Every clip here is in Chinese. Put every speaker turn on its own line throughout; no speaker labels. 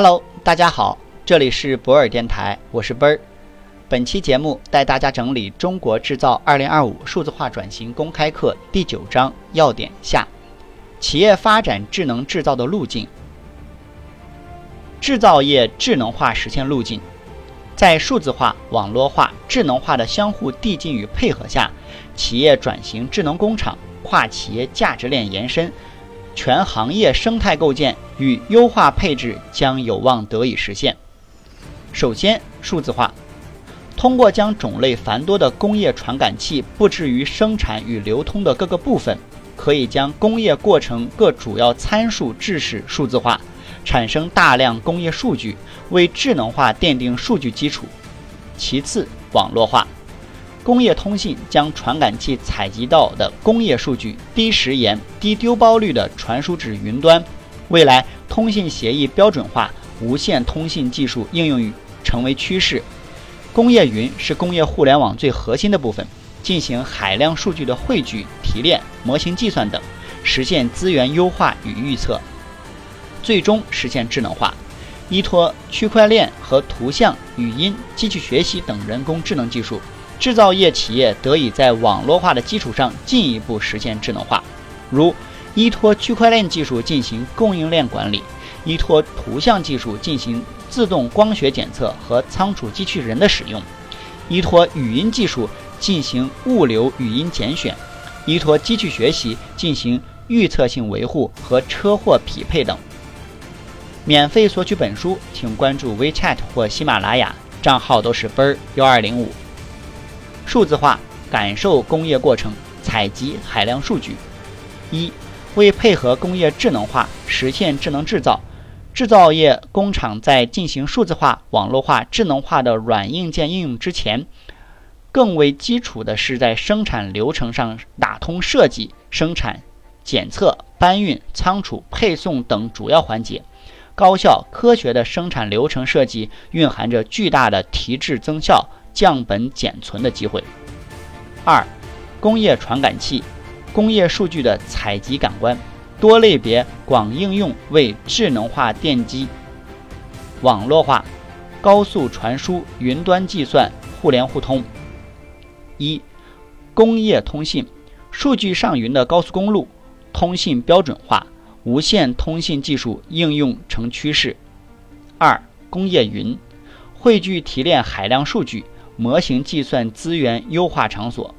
Hello，大家好，这里是博尔电台，我是奔儿。本期节目带大家整理《中国制造2025数字化转型公开课》第九章要点下：企业发展智能制造的路径。制造业智能化实现路径，在数字化、网络化、智能化的相互递进与配合下，企业转型智能工厂、跨企业价值链延伸。全行业生态构建与优化配置将有望得以实现。首先，数字化，通过将种类繁多的工业传感器布置于生产与流通的各个部分，可以将工业过程各主要参数致使数字化，产生大量工业数据，为智能化奠定数据基础。其次，网络化。工业通信将传感器采集到的工业数据低时延、低丢包率的传输至云端。未来，通信协议标准化、无线通信技术应用于成为趋势。工业云是工业互联网最核心的部分，进行海量数据的汇聚、提炼、模型计算等，实现资源优化与预测，最终实现智能化。依托区块链和图像、语音、机器学习等人工智能技术。制造业企业得以在网络化的基础上进一步实现智能化，如依托区块链技术进行供应链管理，依托图像技术进行自动光学检测和仓储机器人的使用，依托语音技术进行物流语音拣选，依托机器学习进行预测性维护和车祸匹配等。免费索取本书，请关注 WeChat 或喜马拉雅，账号都是奔儿幺二零五。数字化感受工业过程，采集海量数据。一、为配合工业智能化，实现智能制造，制造业工厂在进行数字化、网络化、智能化的软硬件应用之前，更为基础的是在生产流程上打通设计、生产、检测、搬运、仓储、配送等主要环节。高效科学的生产流程设计，蕴含着巨大的提质增效。降本减存的机会。二、工业传感器、工业数据的采集感官，多类别广应用为智能化电机。网络化、高速传输、云端计算、互联互通。一、工业通信、数据上云的高速公路，通信标准化、无线通信技术应用成趋势。二、工业云，汇聚提炼海量数据。模型计算资源优化场所，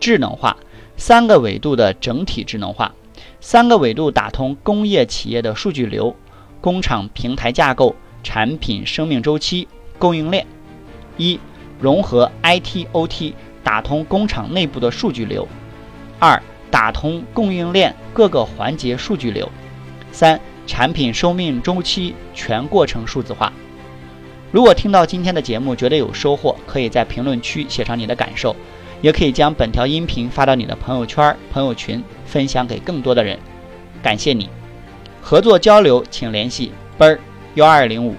智能化三个维度的整体智能化，三个维度打通工业企业的数据流、工厂平台架构、产品生命周期、供应链。一、融合 IT/OT，打通工厂内部的数据流；二、打通供应链各个环节数据流；三、产品生命周期全过程数字化。如果听到今天的节目觉得有收获，可以在评论区写上你的感受，也可以将本条音频发到你的朋友圈、朋友群，分享给更多的人。感谢你，合作交流请联系奔儿幺二零五。